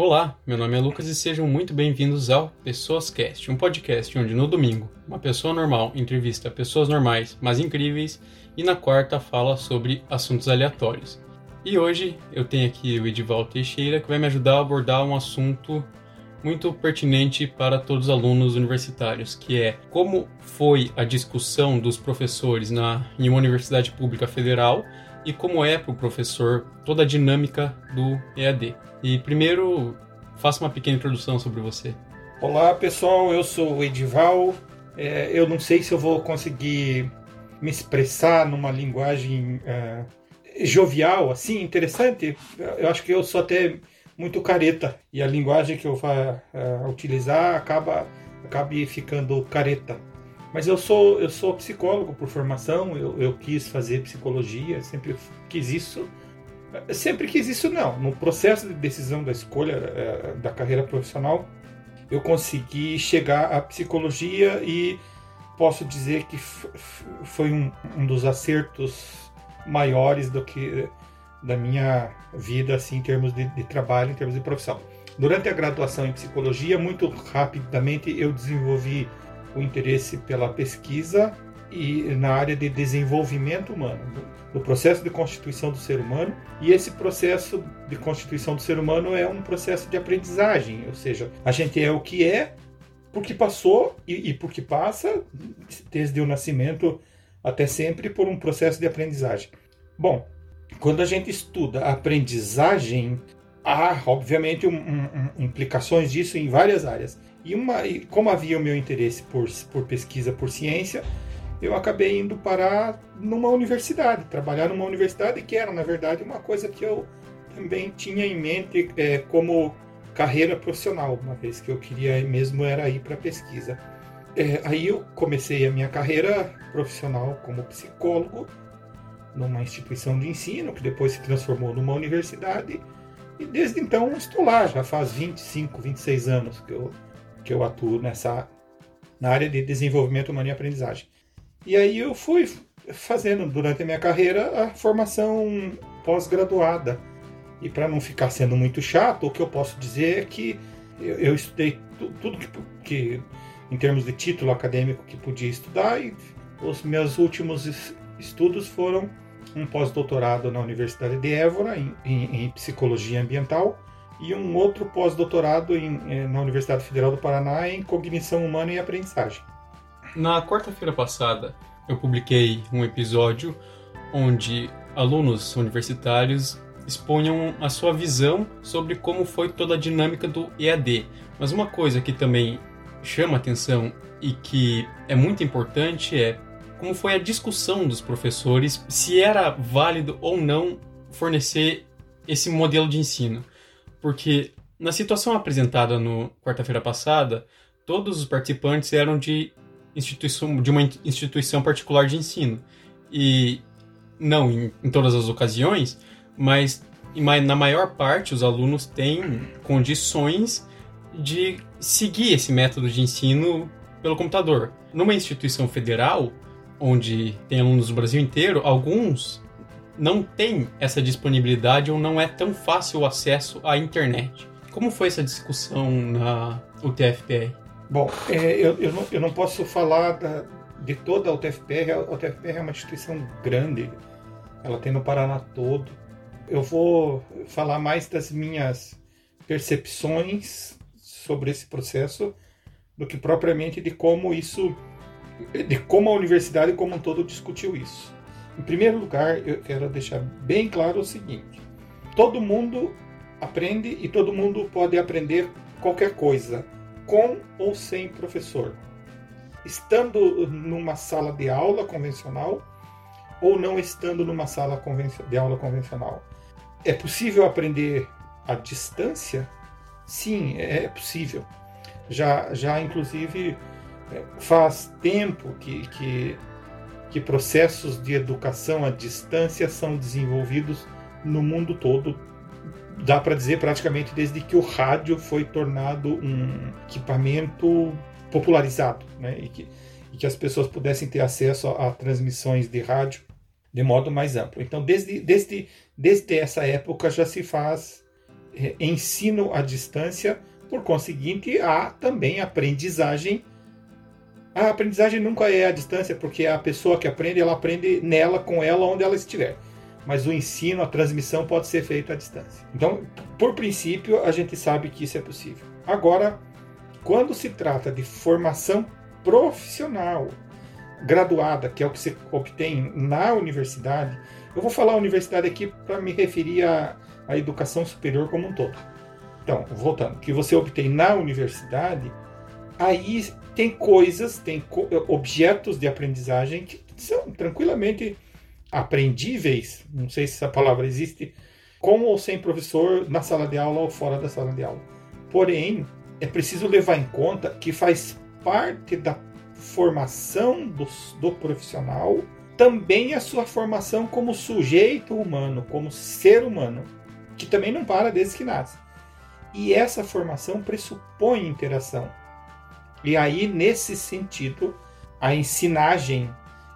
Olá, meu nome é Lucas e sejam muito bem-vindos ao Pessoas Cast, um podcast onde no domingo uma pessoa normal entrevista pessoas normais, mas incríveis, e na quarta fala sobre assuntos aleatórios. E hoje eu tenho aqui o Edival Teixeira que vai me ajudar a abordar um assunto muito pertinente para todos os alunos universitários, que é como foi a discussão dos professores na, em uma universidade pública federal e como é para o professor toda a dinâmica do EAD. E primeiro, faça uma pequena introdução sobre você. Olá pessoal, eu sou o Edival. É, eu não sei se eu vou conseguir me expressar numa linguagem é, jovial, assim, interessante. Eu acho que eu sou até muito careta e a linguagem que eu vou é, utilizar acaba acabe ficando careta. Mas eu sou eu sou psicólogo por formação. Eu, eu quis fazer psicologia, sempre quis isso Sempre quis isso, não. No processo de decisão da escolha é, da carreira profissional, eu consegui chegar à psicologia e posso dizer que foi um, um, dos acertos maiores do que da minha vida, assim, em termos de, de trabalho, em termos de profissão. Durante a graduação em psicologia, muito rapidamente eu desenvolvi o interesse pela pesquisa e na área de desenvolvimento humano, do, processo de constituição do ser humano. E esse processo de constituição do ser humano é um processo de aprendizagem, ou seja, a gente é o que é porque passou e, e porque passa desde o nascimento até sempre por um processo de aprendizagem. Bom, quando a gente estuda a aprendizagem, há obviamente um, um, implicações disso em várias áreas. E, uma, e como havia o meu interesse por, por pesquisa, por ciência, eu acabei indo parar numa universidade, trabalhar numa universidade que era, na verdade, uma coisa que eu também tinha em mente é, como carreira profissional, uma vez que eu queria mesmo era ir para pesquisa. É, aí eu comecei a minha carreira profissional como psicólogo numa instituição de ensino, que depois se transformou numa universidade, e desde então estou lá, já faz 25, 26 anos que eu, que eu atuo nessa, na área de desenvolvimento humano e aprendizagem. E aí eu fui fazendo durante a minha carreira a formação pós-graduada. E para não ficar sendo muito chato, o que eu posso dizer é que eu, eu estudei tudo que, que, em termos de título acadêmico, que podia estudar, e os meus últimos estudos foram um pós-doutorado na Universidade de Évora, em, em, em Psicologia Ambiental, e um outro pós-doutorado eh, na Universidade Federal do Paraná em Cognição Humana e Aprendizagem. Na quarta-feira passada, eu publiquei um episódio onde alunos universitários expunham a sua visão sobre como foi toda a dinâmica do EAD. Mas uma coisa que também chama atenção e que é muito importante é como foi a discussão dos professores se era válido ou não fornecer esse modelo de ensino. Porque na situação apresentada no quarta-feira passada, todos os participantes eram de instituição, de uma instituição particular de ensino. E não em, em todas as ocasiões, mas na maior parte os alunos têm condições de seguir esse método de ensino pelo computador. Numa instituição federal, onde tem alunos do Brasil inteiro, alguns não têm essa disponibilidade ou não é tão fácil o acesso à internet. Como foi essa discussão na UTFPR? Bom, é, eu, eu, não, eu não posso falar da, de toda a UTFPR. A UTFPR é uma instituição grande, ela tem no Paraná todo. Eu vou falar mais das minhas percepções sobre esse processo do que propriamente de como isso, de como a universidade como um todo discutiu isso. Em primeiro lugar, eu quero deixar bem claro o seguinte: todo mundo aprende e todo mundo pode aprender qualquer coisa com ou sem professor, estando numa sala de aula convencional ou não estando numa sala de aula convencional. É possível aprender à distância? Sim, é possível. Já, já inclusive, é, faz tempo que, que, que processos de educação à distância são desenvolvidos no mundo todo dá para dizer praticamente desde que o rádio foi tornado um equipamento popularizado, né? E que, e que as pessoas pudessem ter acesso a, a, transmissões de rádio de modo mais amplo. Então, desde, desde, desde essa época já se faz é, ensino à distância, por conseguinte, há também aprendizagem. A aprendizagem nunca é à distância, porque a pessoa que aprende, ela aprende nela, com ela, onde ela estiver. Mas o ensino, a transmissão pode ser feita à distância. Então, por princípio, a gente sabe que isso é possível. Agora, quando se trata de formação profissional, graduada, que é o que se obtém na universidade, eu vou falar universidade aqui para me referir à, à educação superior como um todo. Então, voltando, que você obtém na universidade, aí tem coisas, tem objetos de aprendizagem que são tranquilamente aprendíveis, não sei se essa palavra existe, com ou sem professor, na sala de aula ou fora da sala de aula. Porém, é preciso levar em conta que faz parte da formação do, do profissional também a sua formação como sujeito humano, como ser humano, que também não para desde que nasce. E essa formação pressupõe interação. E aí, nesse sentido, a ensinagem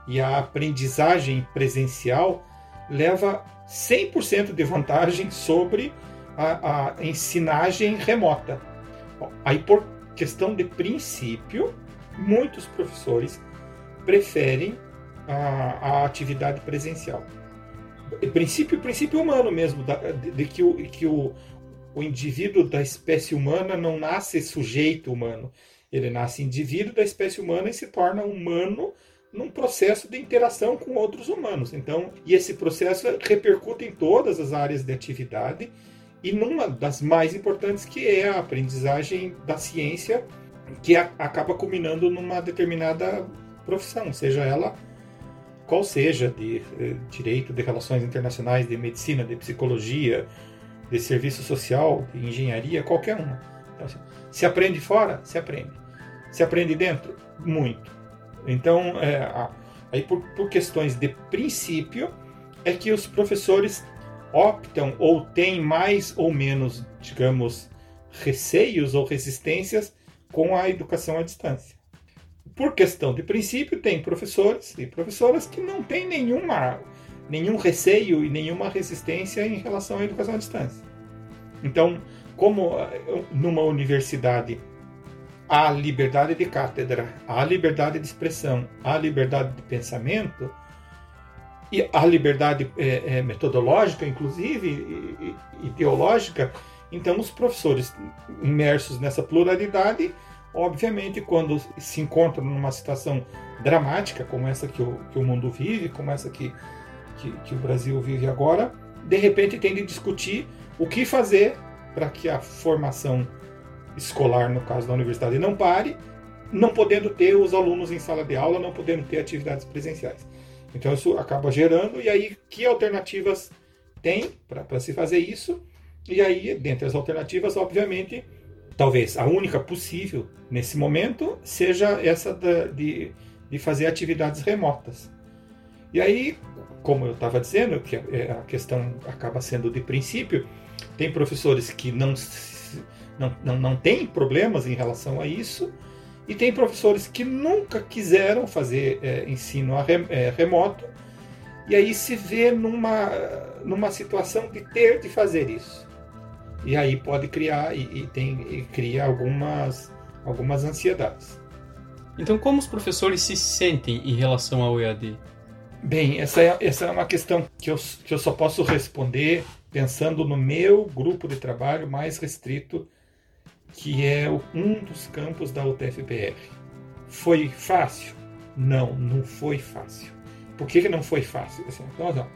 e a aprendizagem presencial leva 100% de vantagem sobre a, a ensinagem remota. Aí, por questão de princípio, muitos professores preferem a, a atividade presencial. Princípio, princípio humano mesmo, de, de que, o, que o, o indivíduo da espécie humana não nasce sujeito humano. Ele nasce indivíduo da espécie humana e se torna humano num processo de interação com outros humanos. Então, e esse processo repercute em todas as áreas de atividade e numa das mais importantes que é a aprendizagem da ciência, que a, acaba culminando numa determinada profissão, seja ela qual seja, de, eh, direito, de relações internacionais, de medicina, de psicologia, de serviço social, de engenharia, qualquer uma. Então, assim, se aprende fora, se aprende. Se aprende dentro, muito. Então, é, aí por, por questões de princípio, é que os professores optam ou têm mais ou menos, digamos, receios ou resistências com a educação à distância por questão de princípio, tem professores e professoras que não têm nenhuma, nenhum receio e nenhuma resistência em relação à educação à distância. Então, como eh, numa universidade há liberdade de cátedra, há liberdade de expressão, há liberdade de pensamento, e a liberdade é, é, metodológica, inclusive, e, ideológica, então os professores imersos nessa pluralidade Obviamente, quando se encontra numa situação dramática como essa que o, que o mundo vive, como essa que, que, que o Brasil vive agora, de repente tem de discutir o que fazer para que a formação escolar, no caso da universidade, não pare, não podendo ter os alunos em sala de aula, não podendo ter atividades presenciais. Então isso acaba gerando, e aí que alternativas tem para se fazer isso? E aí, dentre as alternativas, obviamente, talvez a única possível nesse momento seja essa de, de fazer atividades remotas. E aí, como eu estava dizendo, que a, a questão acaba sendo de princípio, tem professores que não, não, não, não têm problemas em relação a isso, e tem professores que nunca quiseram fazer é, ensino rem, é, remoto, e aí se vê numa, numa situação de ter de fazer isso e aí pode criar e, e tem e cria algumas algumas ansiedades. Então, como os professores se sentem em relação ao EAD? Bem, essa é, essa é uma questão que eu, que eu só posso responder pensando no meu grupo de trabalho mais restrito, que é um dos campos da UTFPR. Foi fácil? Não, não foi fácil. Por que, que não foi fácil? Assim, então, não,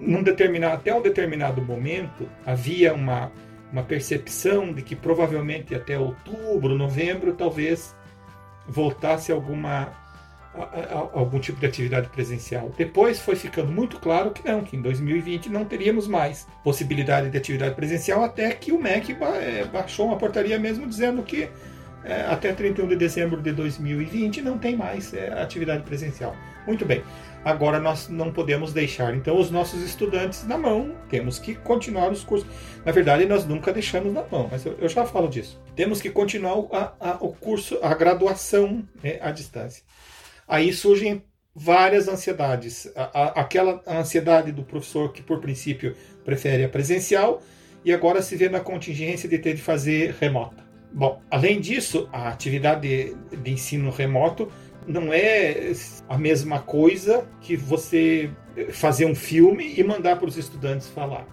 num determinado, até um determinado momento, havia uma, uma percepção de que provavelmente até outubro, novembro, talvez voltasse alguma algum tipo de atividade presencial. Depois foi ficando muito claro que não, que em 2020 não teríamos mais possibilidade de atividade presencial, até que o MEC é, baixou uma portaria mesmo dizendo que é, até 31 de dezembro de 2020 não tem mais é, atividade presencial. Muito bem. Agora nós não podemos deixar então os nossos estudantes na mão, temos que continuar os cursos. Na verdade, nós nunca deixamos na mão, mas eu, eu já falo disso. Temos que continuar a, a, o curso, a graduação né, à distância. Aí surgem várias ansiedades. A, aquela ansiedade do professor que, por princípio, prefere a presencial e agora se vê na contingência de ter de fazer remota. Bom, além disso, a atividade de, de ensino remoto não é a mesma coisa que você fazer um filme e mandar para os estudantes falar.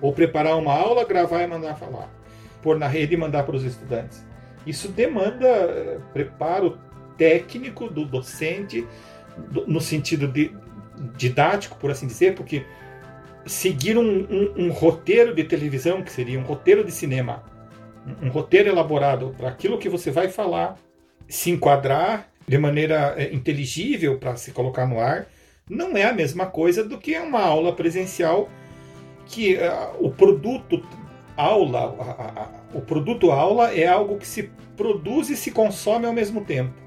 Ou preparar uma aula, gravar e mandar falar. Pôr na rede e mandar para os estudantes. Isso demanda eh, preparo técnico do docente, no sentido de, didático, por assim dizer, porque seguir um, um, um roteiro de televisão, que seria um roteiro de cinema, um roteiro elaborado para aquilo que você vai falar, se enquadrar de maneira é, inteligível para se colocar no ar, não é a mesma coisa do que uma aula presencial que uh, o produto aula, a, a, o produto aula é algo que se produz e se consome ao mesmo tempo.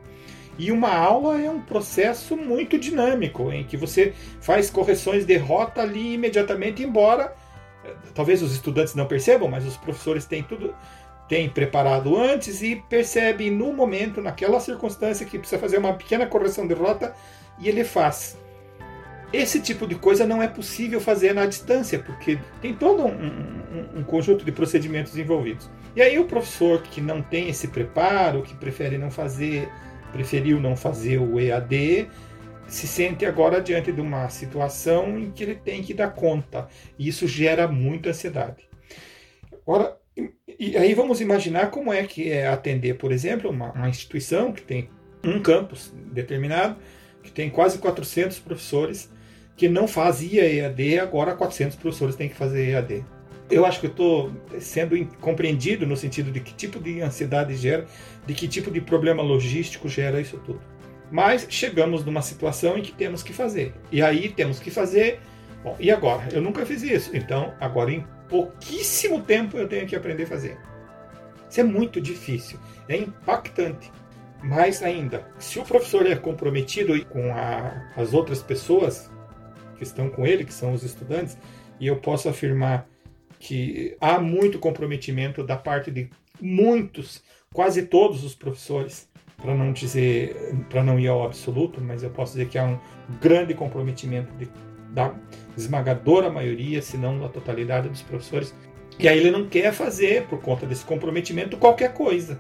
E uma aula é um processo muito dinâmico, em que você faz correções de rota ali imediatamente, embora eh, talvez os estudantes não percebam, mas os professores têm tudo têm preparado antes e percebem no momento, naquela circunstância, que precisa fazer uma pequena correção de rota e ele faz. Esse tipo de coisa não é possível fazer na distância, porque tem todo um, um, um, conjunto de procedimentos envolvidos. E aí o professor que não tem esse preparo, que prefere não fazer, preferiu não fazer o EAD, se sente agora diante de uma situação em que ele tem que dar conta. E isso gera muita ansiedade. Agora, e aí vamos imaginar como é que é atender, por exemplo, uma, uma instituição que tem um campus determinado, que tem quase 400 professores, que não fazia EAD, agora 400 professores têm que fazer EAD. Eu acho que estou sendo compreendido no sentido de que tipo de ansiedade gera, de que tipo de problema logístico gera isso tudo. Mas chegamos numa situação em que temos que fazer. E aí temos que fazer. Bom, e agora? Eu nunca fiz isso. Então, agora em pouquíssimo tempo eu tenho que aprender a fazer. Isso é muito difícil, é impactante. Mais ainda, se o professor é comprometido com a, as outras pessoas que estão com ele, que são os estudantes, e eu posso afirmar que há muito comprometimento da parte de muitos, quase todos os professores, para não dizer, para não ir ao absoluto, mas eu posso dizer que há um grande comprometimento de, da esmagadora maioria, se não da totalidade dos professores. E aí ele não quer fazer, por conta desse comprometimento, qualquer coisa.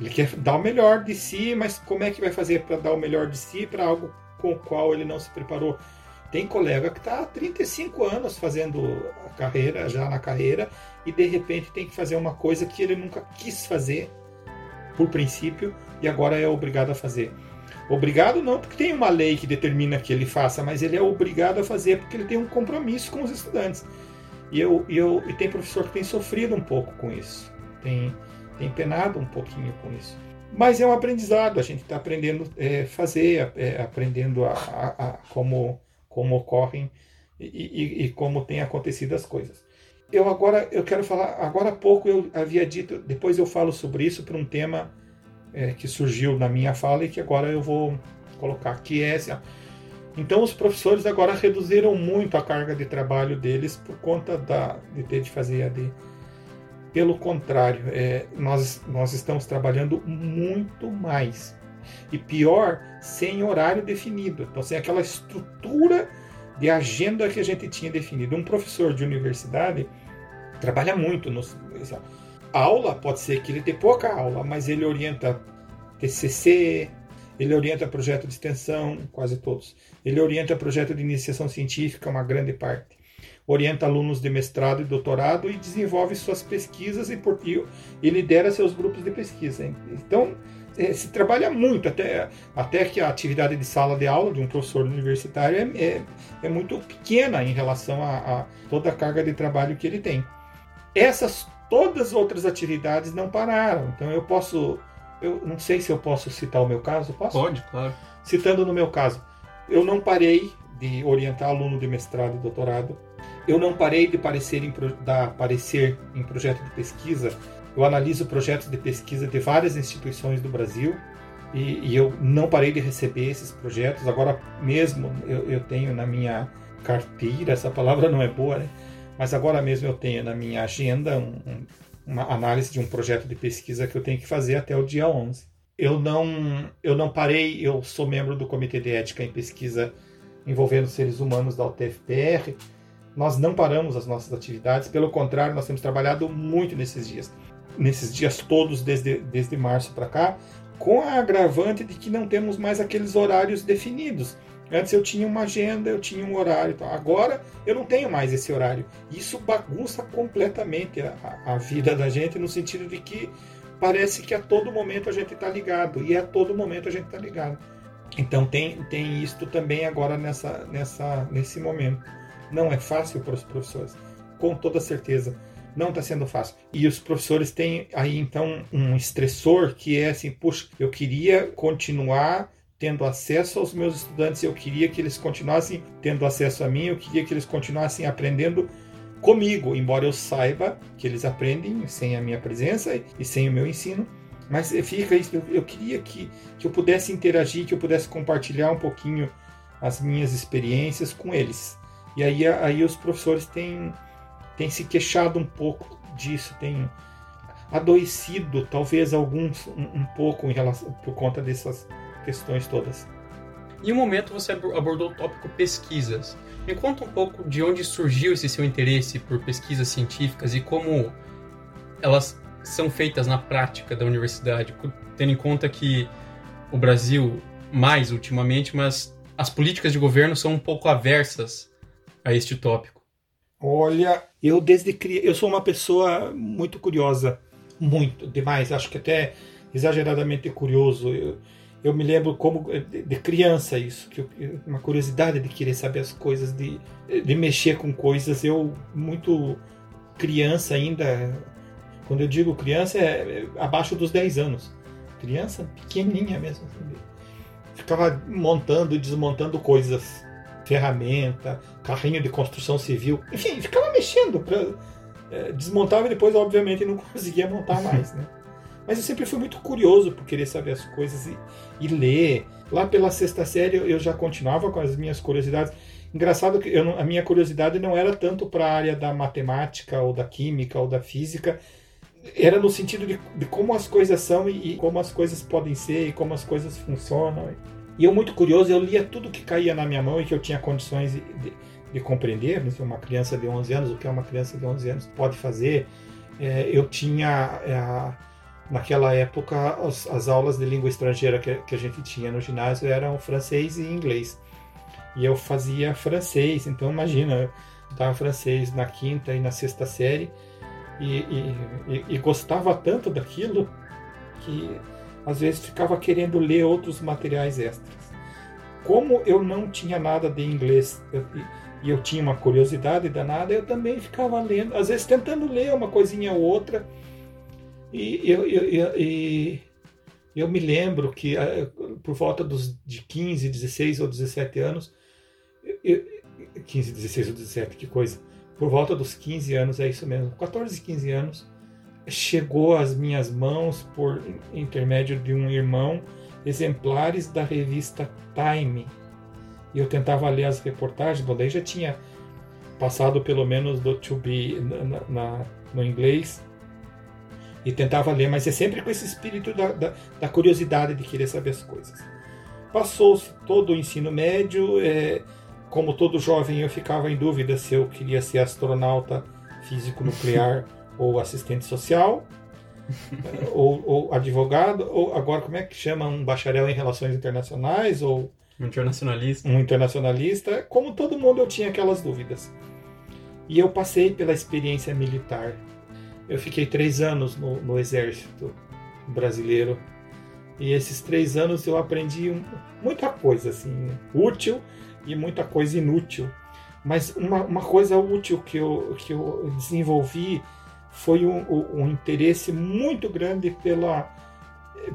Ele quer dar o melhor de si, mas como é que vai fazer para dar o melhor de si para algo com o qual ele não se preparou? Tem colega que está há 35 anos fazendo a carreira, já na carreira, e de repente tem que fazer uma coisa que ele nunca quis fazer, por princípio, e agora é obrigado a fazer. Obrigado não porque tem uma lei que determina que ele faça, mas ele é obrigado a fazer porque ele tem um compromisso com os estudantes. E, eu, e, eu, e tem professor que tem sofrido um pouco com isso, tem, tem penado um pouquinho com isso. Mas é um aprendizado, a gente está aprendendo a é, fazer, é, aprendendo a, a, a como como ocorrem e, e, e, como tem acontecido as coisas. Eu agora eu quero falar agora há pouco eu havia dito depois eu falo sobre isso para um tema é, que surgiu na minha fala e que agora eu vou colocar que é essa. Então os professores agora reduziram muito a carga de trabalho deles por conta da, de ter de fazer AD. Pelo contrário, é, nós, nós estamos trabalhando muito mais e pior, sem horário definido. Então, sem aquela estrutura de agenda que a gente tinha definido. Um professor de universidade trabalha muito. No, aula, pode ser que ele tenha pouca aula, mas ele orienta TCC, ele orienta projeto de extensão, quase todos. Ele orienta projeto de iniciação científica, uma grande parte. Orienta alunos de mestrado e doutorado e desenvolve suas pesquisas e, e lidera seus grupos de pesquisa. Então, se trabalha muito, até, até que a atividade de sala de aula de um professor universitário é, é, é muito pequena em relação a, a, toda a carga de trabalho que ele tem. Essas todas as outras atividades não pararam, então eu posso, eu não sei se eu posso citar o meu caso, posso? Pode, claro. Citando no meu caso, eu não parei de orientar aluno de mestrado e doutorado, eu não parei de parecer em, dar parecer em projeto de pesquisa eu analiso projetos de pesquisa de várias instituições do Brasil e, e eu não parei de receber esses projetos. Agora mesmo eu, eu, tenho na minha carteira, essa palavra não é boa, né? mas agora mesmo eu tenho na minha agenda um, um, uma análise de um projeto de pesquisa que eu tenho que fazer até o dia 11. Eu não, eu não parei, eu sou membro do Comitê de Ética em Pesquisa envolvendo seres humanos da UTFPR nós não paramos as nossas atividades, pelo contrário, nós temos trabalhado muito nesses dias. Nesses dias todos, desde, desde março para cá, com a agravante de que não temos mais aqueles horários definidos. Antes eu tinha uma agenda, eu tinha um horário. Agora eu não tenho mais esse horário. Isso bagunça completamente a, a vida da gente, no sentido de que parece que a todo momento a gente está ligado. E a todo momento a gente está ligado. Então tem, tem isto também agora nessa, nessa, nesse momento. Não é fácil para os professores, com toda certeza. Não está sendo fácil. E os professores têm aí então um estressor que é assim: puxa, eu queria continuar tendo acesso aos meus estudantes, eu queria que eles continuassem tendo acesso a mim, eu queria que eles continuassem aprendendo comigo, embora eu saiba que eles aprendem sem a minha presença e sem o meu ensino. Mas fica isso, eu, queria que, que eu pudesse interagir, que eu pudesse compartilhar um pouquinho as minhas experiências com eles. E aí, aí os professores têm, têm se queixado um pouco disso, têm adoecido talvez alguns um, um pouco em relação, por conta dessas questões todas. Em um momento você abordou o tópico pesquisas. Me conta um pouco de onde surgiu esse seu interesse por pesquisas científicas e como elas são feitas na prática da universidade, tendo em conta que o Brasil, mais ultimamente, mas as políticas de governo são um pouco aversas a este tópico. Olha, eu desde criança, eu sou uma pessoa muito curiosa, muito, demais, acho que até exageradamente curioso. Eu, eu me lembro como de, de criança isso, que eu, uma curiosidade de querer saber as coisas, de, de mexer com coisas. Eu muito criança ainda, quando eu digo criança é, é abaixo dos 10 anos, criança pequenininha mesmo. Sabe? Ficava montando e desmontando coisas ferramenta, carrinho de construção civil, enfim, ficava mexendo para é, desmontava e depois obviamente não conseguia montar mais, né? Mas eu sempre fui muito curioso por querer saber as coisas e, e ler. Lá pela sexta série eu já continuava com as minhas curiosidades. Engraçado que eu, a minha curiosidade não era tanto para a área da matemática ou da química ou da física, era no sentido de, de como as coisas são e, e, como as coisas podem ser e como as coisas funcionam. E eu, muito curioso, eu lia tudo que caía na minha mão e que eu tinha condições de, de, de compreender. Uma criança de 11 anos, o que uma criança de 11 anos pode fazer. É, eu tinha, é, naquela época, as, as, aulas de língua estrangeira que, que a gente tinha no ginásio eram francês e inglês. E eu fazia francês, então imagina, eu dava francês na quinta e na sexta série. E, e, e, gostava tanto daquilo que às vezes ficava querendo ler outros materiais extras. Como eu não tinha nada de inglês eu, e eu tinha uma curiosidade danada, eu também ficava lendo, às vezes tentando ler uma coisinha ou outra. E eu, eu, eu, eu, eu me lembro que eh, por volta dos, de 15, 16 ou 17 anos, eu, 15, 16 ou 17, que coisa. Por volta dos 15 anos, é isso mesmo, 14, 15 anos, chegou às minhas mãos, por intermédio de um irmão, exemplares da revista Time. E eu tentava ler as reportagens, bom, daí já tinha passado pelo menos do To Be na, na, no inglês, e tentava ler, mas é sempre com esse espírito da, da, da curiosidade de querer saber as coisas. Passou-se todo o ensino médio, é, como todo jovem eu ficava em dúvida se eu queria ser astronauta físico nuclear ou assistente social, ou, ou, advogado, ou agora como é que chama um bacharel em relações internacionais, ou um internacionalista. Um internacionalista. Como todo mundo, eu tinha aquelas dúvidas. E eu passei pela experiência militar. Eu fiquei três anos no, no exército brasileiro. E esses três anos eu aprendi muita coisa, assim, útil e muita coisa inútil. Mas uma, uma coisa útil que eu, que eu desenvolvi foi um, um interesse muito grande pela,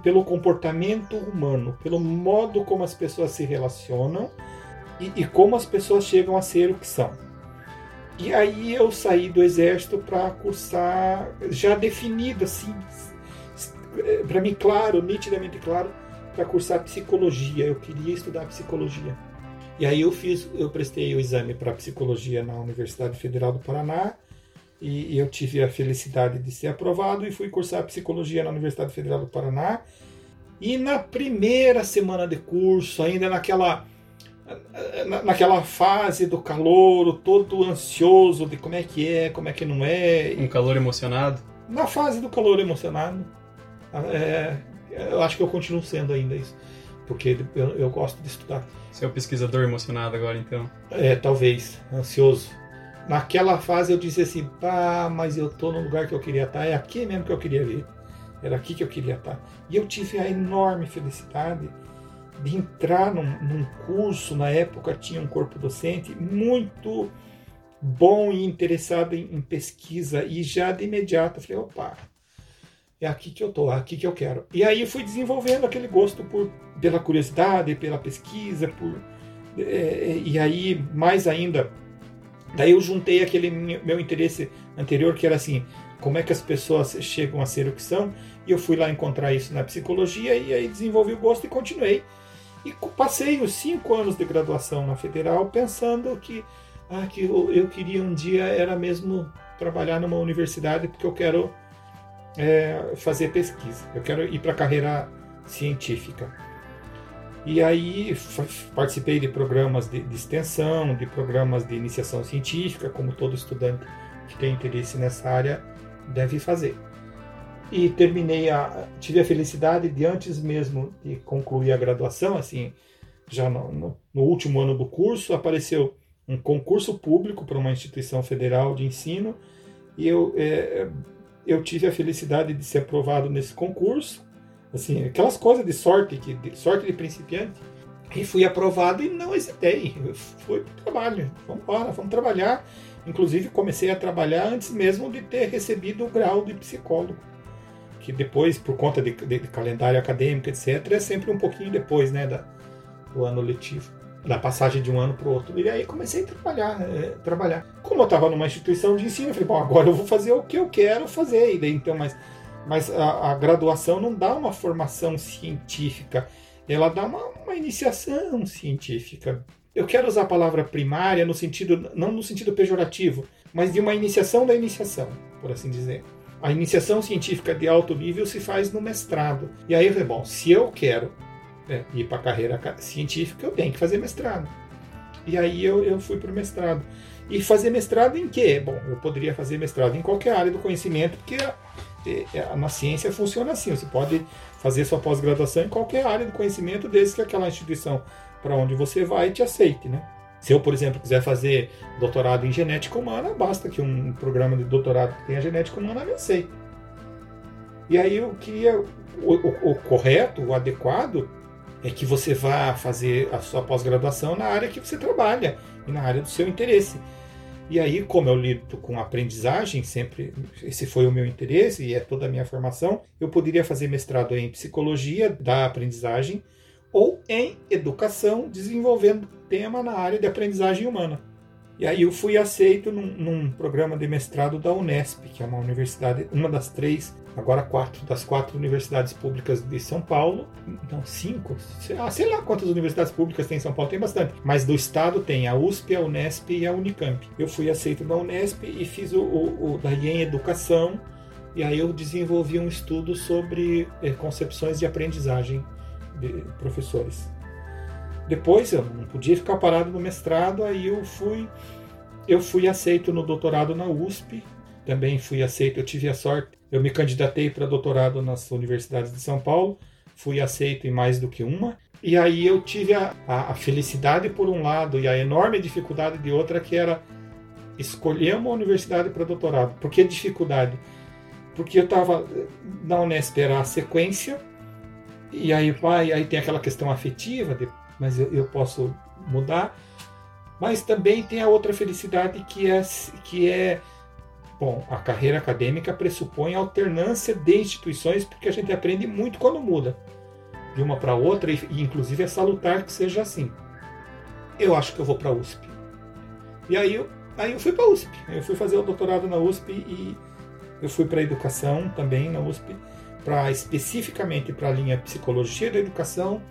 pelo comportamento humano, pelo modo como as pessoas se relacionam e, e, como as pessoas chegam a ser o que são. E aí eu saí do exército para cursar, já definido assim, para mim claro, nitidamente claro, para cursar psicologia. Eu queria estudar psicologia. E aí eu fiz, eu prestei o exame para psicologia na Universidade Federal do Paraná e, eu tive a felicidade de ser aprovado e fui cursar psicologia na Universidade Federal do Paraná. E na primeira semana de curso, ainda naquela naquela fase do calor, todo ansioso de como é que é, como é que não é. Um calor emocionado? Na fase do calor emocionado. É, eu acho que eu continuo sendo ainda isso. Porque eu, eu gosto de estudar. Você é o pesquisador emocionado agora, então? É, talvez. Ansioso. Naquela fase eu disse assim, pá, mas eu tô no lugar que eu queria estar, é aqui mesmo que eu queria vir. Era aqui que eu queria estar. E eu tive a enorme felicidade de entrar num, num curso, na época tinha um corpo docente muito bom e interessado em, em, pesquisa e já de imediato eu falei, opa, é aqui que eu tô, é aqui que eu quero. E aí fui desenvolvendo aquele gosto por pela curiosidade, pela pesquisa, por é, e aí mais ainda, daí eu juntei aquele meu interesse anterior que era assim, como é que as pessoas chegam a ser o que são, e eu fui lá encontrar isso na psicologia e aí desenvolvi o gosto e continuei e passei os cinco anos de graduação na Federal pensando que, ah, que eu, eu queria um dia era mesmo trabalhar numa universidade porque eu quero é, fazer pesquisa, eu quero ir para a carreira científica. E aí participei de programas de, de, extensão, de programas de iniciação científica, como todo estudante que tem interesse nessa área deve fazer. E terminei a tive a felicidade de antes mesmo de concluir a graduação assim já no, no, no último ano do curso apareceu um concurso público para uma instituição federal de ensino e eu é, eu tive a felicidade de ser aprovado nesse concurso assim aquelas coisas de sorte que de, sorte de principiante e fui aprovado e não hesitei fui para o trabalho vamos embora vamos trabalhar inclusive comecei a trabalhar antes mesmo de ter recebido o grau de psicólogo que depois, por conta de, de, de, calendário acadêmico, etc., é sempre um pouquinho depois né, da, do ano letivo, da passagem de um ano para o outro. E aí comecei a trabalhar. É, trabalhar. Como eu estava numa instituição de ensino, eu falei, bom, agora eu vou fazer o que eu quero fazer. E daí, então, mas mas a, a, graduação não dá uma formação científica, ela dá uma, uma, iniciação científica. Eu quero usar a palavra primária no sentido, não no sentido pejorativo, mas de uma iniciação da iniciação, por assim dizer. A iniciação científica de alto nível se faz no mestrado. E aí bom, se eu quero é, ir para a carreira científica, eu tenho que fazer mestrado. E aí eu, eu fui para o mestrado. E fazer mestrado em quê? Bom, eu poderia fazer mestrado em qualquer área do conhecimento, porque na ciência funciona assim. Você pode fazer sua pós-graduação em qualquer área do conhecimento, desde que aquela instituição para onde você vai te aceite, né? Se eu, por exemplo, quiser fazer doutorado em genética humana, basta que um programa de doutorado que tenha genética humana me aceite. E aí. O, o, o correto, o adequado, é que você vá fazer a sua pós-graduação na área que você trabalha e na área do seu interesse. E aí, como eu lido com aprendizagem, sempre esse foi o meu interesse e é toda a minha formação, eu poderia fazer mestrado em psicologia da aprendizagem ou em educação, desenvolvendo tema na área de aprendizagem humana. E aí eu fui aceito num, num, programa de mestrado da Unesp, que é uma universidade, uma das três, agora quatro, das quatro universidades públicas de São Paulo. Não, cinco? Sei lá, sei lá quantas universidades públicas tem em São Paulo, tem bastante. Mas do estado tem a USP, a Unesp e a Unicamp. Eu fui aceito da Unesp e fiz o, o, o daí em educação, e aí eu desenvolvi um estudo sobre eh, concepções de aprendizagem de professores. Depois eu não podia ficar parado no mestrado, aí eu fui eu fui aceito no doutorado na USP, também fui aceito, eu tive a sorte, eu me candidatei para doutorado nas universidades de São Paulo, fui aceito em mais do que uma, e aí eu tive a, a, a felicidade por um lado e a enorme dificuldade de outra, que era escolher uma universidade para doutorado. Por que dificuldade? Porque eu estava na Unesp, era a sequência, e aí vai, aí tem aquela questão afetiva, de, mas eu, eu posso mudar. Mas também tem a outra felicidade que é, que é Bom, a carreira acadêmica pressupõe alternância de instituições, porque a gente aprende muito quando muda de uma para outra, e, inclusive é salutar que seja assim. Eu acho que eu vou para a USP. E aí eu, aí eu fui para a USP. Eu fui fazer o doutorado na USP e eu fui para a educação também na USP para especificamente para a linha psicologia da educação,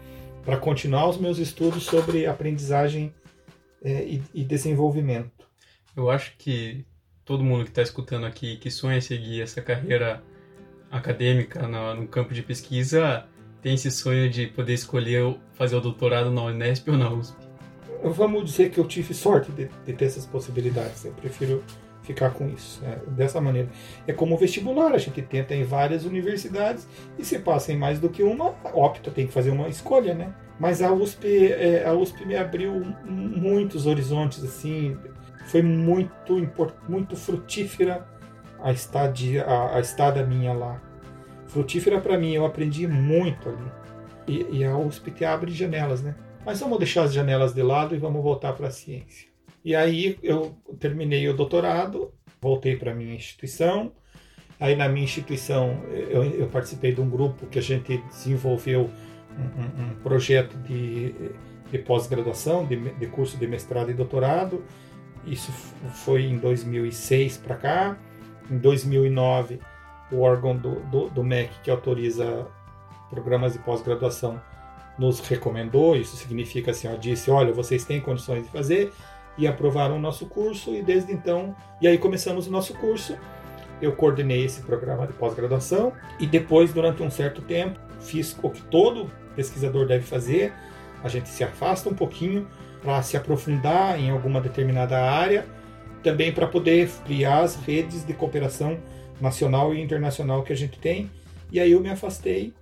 para continuar os meus estudos sobre aprendizagem é, e, e, desenvolvimento. Eu acho que todo mundo que está escutando aqui que sonha seguir essa carreira acadêmica no, no, campo de pesquisa tem esse sonho de poder escolher fazer o doutorado na Unesp ou na USP. vamos dizer que eu tive sorte de, de ter essas possibilidades. Eu prefiro ficar com isso, né? dessa maneira. É como o vestibular, a gente tenta em várias universidades e se passa em mais do que uma, opta, tem que fazer uma escolha, né? Mas a USP, é, a USP me abriu muitos horizontes, assim, foi muito muito frutífera a estadia, a, a estada minha lá. Frutífera para mim, eu aprendi muito ali. E, e a USP te abre janelas, né? Mas vamos deixar as janelas de lado e vamos voltar para a ciência. E aí eu terminei o doutorado, voltei para minha instituição. Aí na minha instituição eu, eu, participei de um grupo que a gente desenvolveu um, um projeto de, de pós-graduação, de, de curso de mestrado e doutorado. Isso foi em 2006 para cá. Em 2009, o órgão do, do, do MEC que autoriza programas de pós-graduação nos recomendou, isso significa assim, ó, disse, olha, vocês têm condições de fazer, e aprovaram o nosso curso, e desde então, e aí começamos o nosso curso, eu coordenei esse programa de pós-graduação, e depois, durante um certo tempo, fiz o que todo pesquisador deve fazer, a gente se afasta um pouquinho para se aprofundar em alguma determinada área, também para poder ampliar as redes de cooperação nacional e internacional que a gente tem, e aí eu me afastei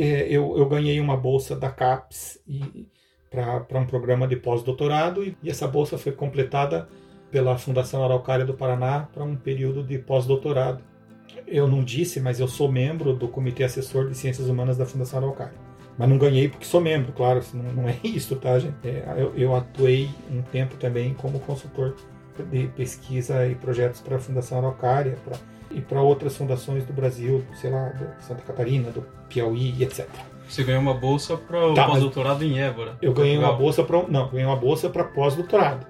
é, eu, eu ganhei uma bolsa da CAPES para um programa de pós-doutorado e, e essa bolsa foi completada pela Fundação Araucária do Paraná para um período de pós-doutorado. Eu não disse, mas eu sou membro do Comitê Assessor de Ciências Humanas da Fundação Araucária. Mas não ganhei porque sou membro, claro, não, não é isso, tá, gente? É, eu, eu, atuei um tempo também como consultor de pesquisa e projetos para a Fundação Araucária, para e para outras fundações do Brasil, sei lá, Santa Catarina, do Piauí etc. Você ganhou uma bolsa para o tá, pós-doutorado em Évora. Eu ganhei uma bolsa para não, ganhei uma bolsa para pós-doutorado.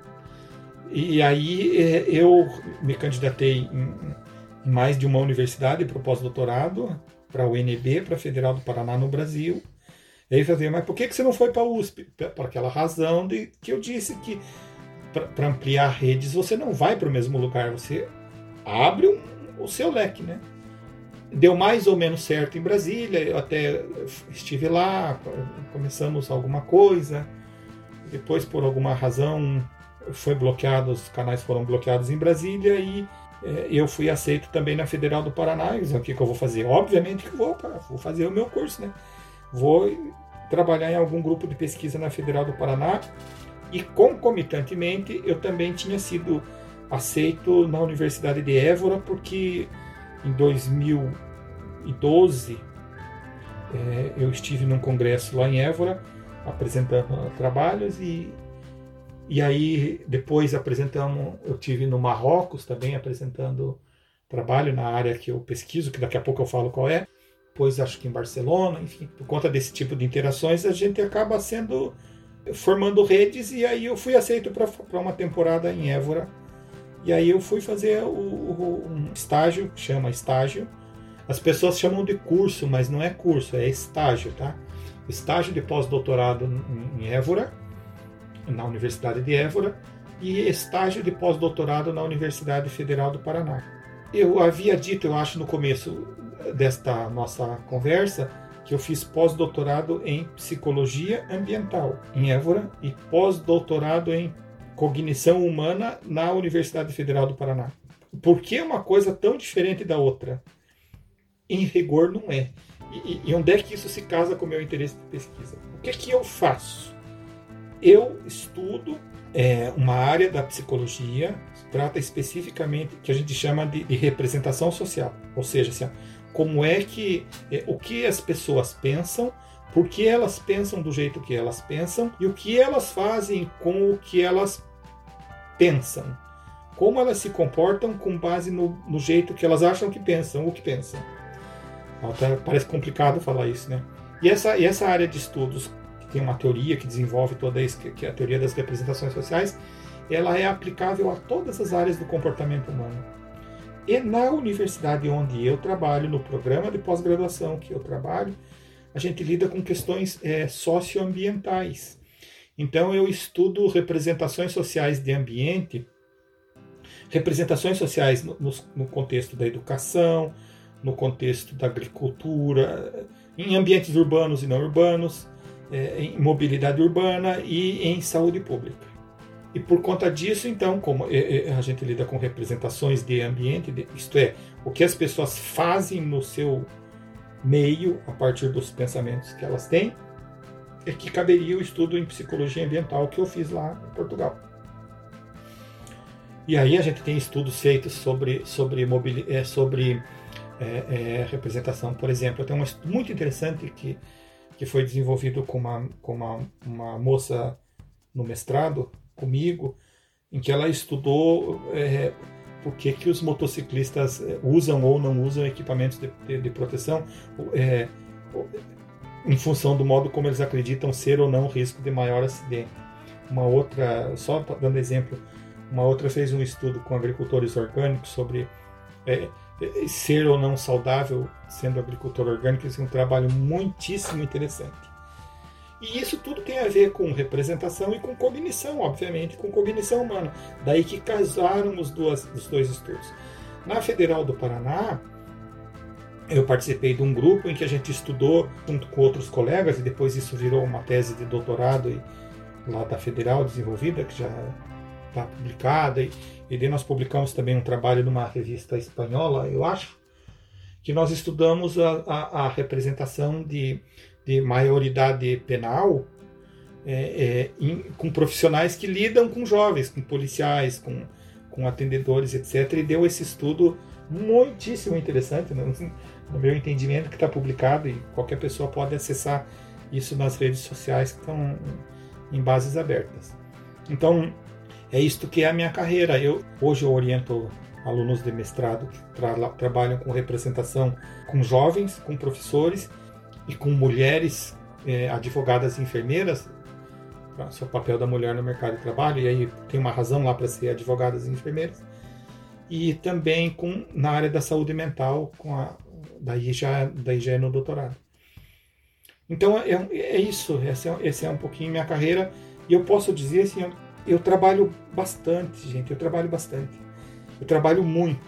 E aí é, eu me candidatei em, mais de uma universidade para o pós-doutorado, para a UNB, para a Federal do Paraná no Brasil. E aí falei, mas por que, que você não foi para a USP? Por aquela razão de que eu disse que para ampliar redes você não vai para o mesmo lugar, você abre o seu leque, né? Deu mais ou menos certo em Brasília, eu até estive lá, começamos alguma coisa, depois por alguma razão foi bloqueado, os canais foram bloqueados em Brasília e é, eu fui aceito também na Federal do Paraná. E o que, que eu vou fazer? Obviamente que vou, vou fazer o meu curso, né? Vou trabalhar em algum grupo de pesquisa na Federal do Paraná e concomitantemente eu também tinha sido aceito na Universidade de Évora, porque em 2012 é, eu estive num congresso lá em Évora apresentando trabalhos e e aí depois apresentamos eu tive no Marrocos também apresentando trabalho na área que eu pesquiso que daqui a pouco eu falo qual é. Depois acho que em Barcelona enfim por conta desse tipo de interações a gente acaba sendo formando redes e aí eu fui aceito para uma temporada em Évora e aí eu fui fazer o, o, um estágio, chama estágio. As pessoas chamam de curso, mas não é curso, é estágio, tá? Estágio de pós-doutorado em Évora, na Universidade de Évora, e estágio de pós-doutorado na Universidade Federal do Paraná. Eu havia dito, eu acho, no começo desta nossa conversa, que eu fiz pós-doutorado em psicologia ambiental em Évora e pós-doutorado em cognição humana na Universidade Federal do Paraná. Por que uma coisa tão diferente da outra? Em rigor, não é. E, e onde é que isso se casa com o meu interesse de pesquisa? O que é que eu faço? Eu estudo é, uma área da psicologia, trata especificamente que a gente chama de, de representação social, ou seja, assim, como é que é, o que as pessoas pensam por que elas pensam do jeito que elas pensam e o que elas fazem com o que elas pensam, como elas se comportam com base no, no jeito que elas acham que pensam, o que pensam. Até parece complicado falar isso, né? E essa, e essa área de estudos, que tem uma teoria que desenvolve toda isso, que é a teoria das representações sociais, ela é aplicável a todas as áreas do comportamento humano. E na universidade onde eu trabalho, no programa de pós-graduação que eu trabalho, a gente lida com questões é, socioambientais. Então eu estudo representações sociais de ambiente, representações sociais no, no, no contexto da educação, no contexto da agricultura, em ambientes urbanos e não urbanos, é, em mobilidade urbana e em saúde pública. E por conta disso, então, como é, é, a gente lida com representações de ambiente, isto é, o que as pessoas fazem no seu meio a partir dos pensamentos que elas têm, é que caberia o estudo em psicologia ambiental que eu fiz lá em Portugal. E aí a gente tem estudos feitos sobre, sobre, mobili é, sobre é, é, representação. Por exemplo, tenho um estudo muito interessante que, que foi desenvolvido com, uma, com uma, uma moça no mestrado, comigo, em que ela estudou é, por que, que os motociclistas é, usam ou não usam equipamentos de, de, de proteção é, em função do modo como eles acreditam ser ou não risco de maior acidente. Uma outra, só dando exemplo, uma outra fez um estudo com agricultores orgânicos sobre é, é ser ou não saudável sendo agricultor orgânico. Isso é um trabalho muitíssimo interessante. E isso tudo tem a ver com representação e com cognição, obviamente, com cognição humana. Daí que casaram os, duas, os dois estudos. Na Federal do Paraná, eu participei de um grupo em que a gente estudou junto com outros colegas, e depois isso virou uma tese de doutorado e, lá da Federal desenvolvida, que já está publicada. E, e daí nós publicamos também um trabalho numa revista espanhola, eu acho, que nós estudamos a, a, a representação de de maioridade penal é, é, em, com profissionais que lidam com jovens, com policiais, com, com atendedores, etc. E deu esse estudo muitíssimo interessante, né? No meu entendimento, que está publicado e qualquer pessoa pode acessar isso nas redes sociais que estão em bases abertas. Então, é isto que é a minha carreira. Eu hoje eu oriento alunos de mestrado que tra trabalham com representação com jovens, com professores e com mulheres é, advogadas e enfermeiras, o papel da mulher no mercado de trabalho, e aí tem uma razão lá para ser advogadas e enfermeiras, e também com, na área da saúde mental, com a, daí, já, daí já é no doutorado. Então é, é isso, essa é, esse é um pouquinho minha carreira, e eu posso dizer assim, eu, eu trabalho bastante, gente, eu trabalho bastante. Eu trabalho muito.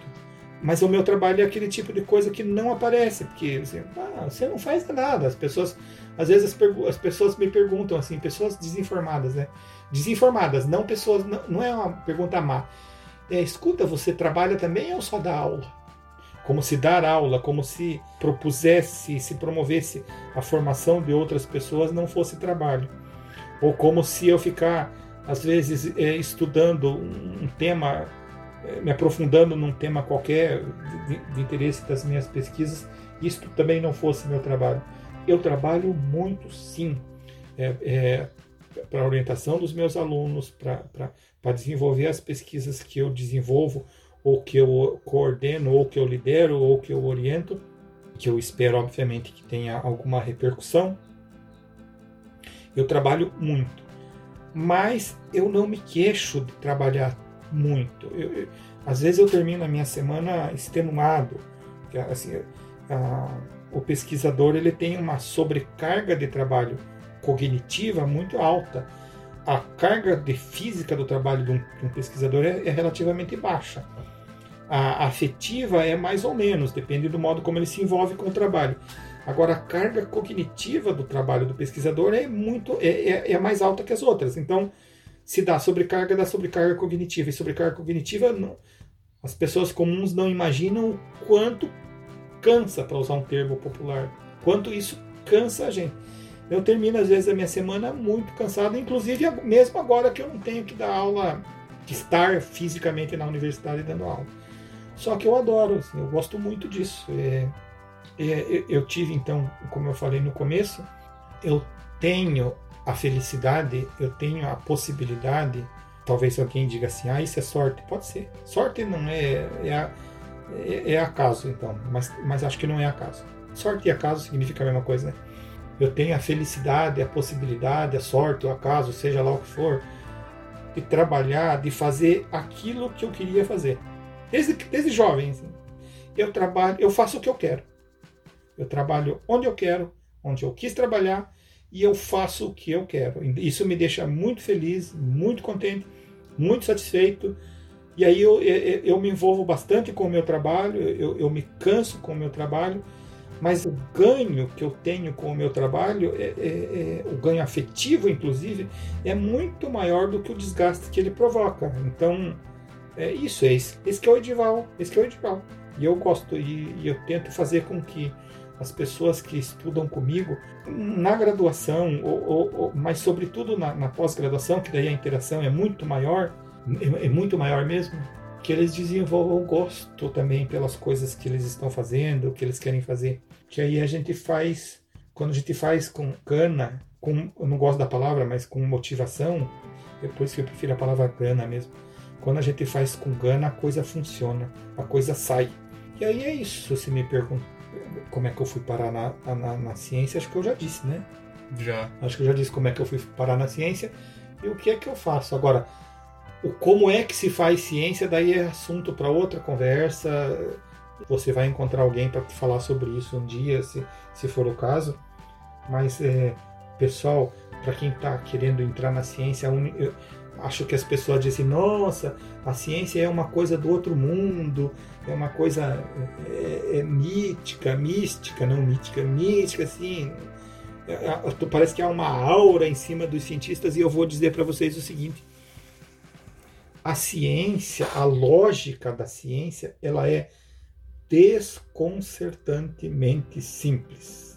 Mas o meu trabalho é aquele tipo de coisa que não aparece, porque assim, ah, você não faz nada. As pessoas, às vezes as, as, pessoas me perguntam assim, pessoas desinformadas, né? Desinformadas, não pessoas, não, não é uma pergunta má. É, escuta, você trabalha também ou só dá aula? Como se dar aula, como se propusesse, se promovesse a formação de outras pessoas não fosse trabalho. Ou como se eu ficar, às vezes, é, estudando um tema me aprofundando num tema qualquer de, interesse das minhas pesquisas, isto também não fosse meu trabalho. Eu trabalho muito, sim, é, é, para a orientação dos meus alunos, para desenvolver as pesquisas que eu desenvolvo, ou que eu coordeno, ou que eu lidero, ou que eu oriento, que eu espero, obviamente, que tenha alguma repercussão. Eu trabalho muito, mas eu não me queixo de trabalhar muito. Eu, eu, às vezes eu termino a minha semana extenuado. Assim, a, o pesquisador ele tem uma sobrecarga de trabalho cognitiva muito alta. A carga de física do trabalho de um, de um pesquisador é, é, relativamente baixa. A afetiva é mais ou menos, depende do modo como ele se envolve com o trabalho. Agora, a carga cognitiva do trabalho do pesquisador é muito é, é, é mais alta que as outras. Então, se dá sobrecarga, dá sobrecarga cognitiva. E sobrecarga cognitiva, não, as pessoas comuns não imaginam o quanto cansa, para usar um termo popular, quanto isso cansa a gente. Eu termino, às vezes, a minha semana muito cansado, inclusive mesmo agora que eu não tenho que dar aula, que estar fisicamente na universidade dando aula. Só que eu adoro, assim, eu gosto muito disso. É, é, eu tive, então, como eu falei no começo, eu tenho a felicidade, eu tenho a possibilidade, talvez alguém diga assim, ah, isso é sorte. Pode ser. Sorte não é, é, é, é acaso, então, mas, mas acho que não é acaso. Sorte e acaso significa a mesma coisa, né? Eu tenho a felicidade, a possibilidade, a sorte, o acaso, seja lá o que for, de trabalhar, de fazer aquilo que eu queria fazer. Desde, desde jovem, assim. eu trabalho, eu faço o que eu quero. Eu trabalho onde eu quero, onde eu quis trabalhar e eu faço o que eu quero. Isso me deixa muito feliz, muito contente, muito satisfeito. E aí eu, eu, eu me envolvo bastante com o meu trabalho, eu, eu me canso com o meu trabalho, mas o ganho que eu tenho com o meu trabalho, é, é, é, o ganho afetivo, inclusive, é muito maior do que o desgaste que ele provoca. Então, é isso, é esse, esse que é o Edival, esse que é o Edival. E eu gosto, e, e eu tento fazer com que as pessoas que estudam comigo na graduação, ou, ou, ou mas sobretudo na, na pós-graduação, que daí a interação é muito maior, é, é muito maior mesmo, que eles desenvolvam gosto também pelas coisas que eles estão fazendo, que eles querem fazer. Que aí a gente faz, quando a gente faz com cana, com, eu não gosto da palavra, mas com motivação, depois que eu prefiro a palavra gana mesmo. Quando a gente faz com gana, a coisa funciona, a coisa sai. E aí é isso, se me pergunta como é que eu fui parar na, na, na ciência, acho que eu já disse, né? Já. Acho que eu já disse como é que eu fui parar na ciência e o que é que eu faço. Agora, o como é que se faz ciência, daí é assunto para outra conversa. Você vai encontrar alguém para falar sobre isso um dia, se, se for o caso. Mas, é, pessoal, para quem está querendo entrar na ciência, eu acho que as pessoas dizem: nossa, a ciência é uma coisa do outro mundo, é uma coisa é, é mítica, mística, não mítica, mística, assim. É, é parece que há uma aura em cima dos cientistas, e eu vou dizer para vocês o seguinte a ciência, a lógica da ciência, ela é desconcertantemente simples.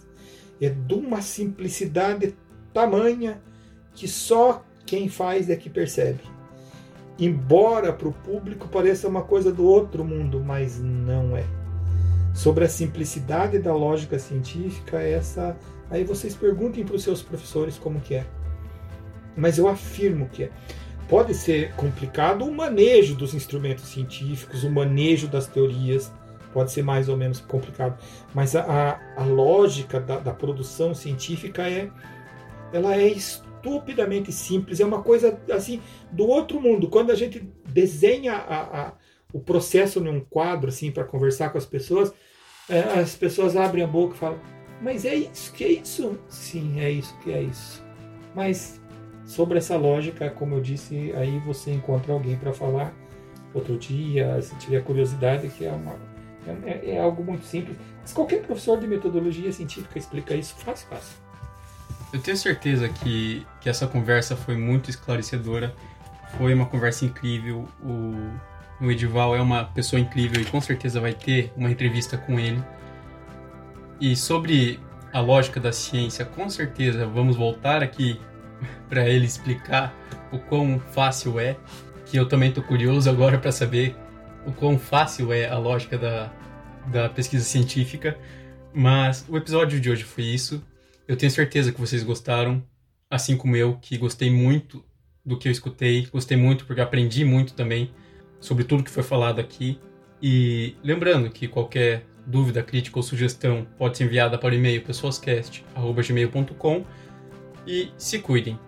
É de uma simplicidade tamanha que só quem faz é que percebe. Embora para o público pareça uma coisa do outro mundo, mas não é. Sobre a simplicidade da lógica científica, essa aí vocês perguntem para os seus professores como que é. Mas eu afirmo que é pode ser complicado o manejo dos instrumentos científicos, o manejo das teorias pode ser mais ou menos complicado, mas a, a, a lógica da, da, produção científica é ela é estupidamente simples, é uma coisa assim do outro mundo. Quando a gente desenha a, o processo num quadro assim para conversar com as pessoas, é, as pessoas abrem a boca e falam: mas é isso que é isso? Sim, é isso que é isso. Mas Sobre essa lógica, como eu disse, aí você encontra alguém para falar outro dia, se tiver curiosidade, que é, uma, é, é, algo muito simples. Mas qualquer professor de metodologia científica explica isso fácil, fácil. Eu tenho certeza que, que essa conversa foi muito esclarecedora, foi uma conversa incrível. O, o Edival é uma pessoa incrível e com certeza vai ter uma entrevista com ele. E sobre a lógica da ciência, com certeza vamos voltar aqui para ele explicar o quão fácil é, que eu também tô curioso agora para saber o quão fácil é a lógica da, da pesquisa científica. Mas o episódio de hoje foi isso. Eu tenho certeza que vocês gostaram, assim como eu, que gostei muito do que eu escutei, gostei muito porque aprendi muito também sobre tudo que foi falado aqui. E lembrando que qualquer dúvida, crítica ou sugestão pode ser enviada para o e-mail pessoascast.gmail.com e se cuidem.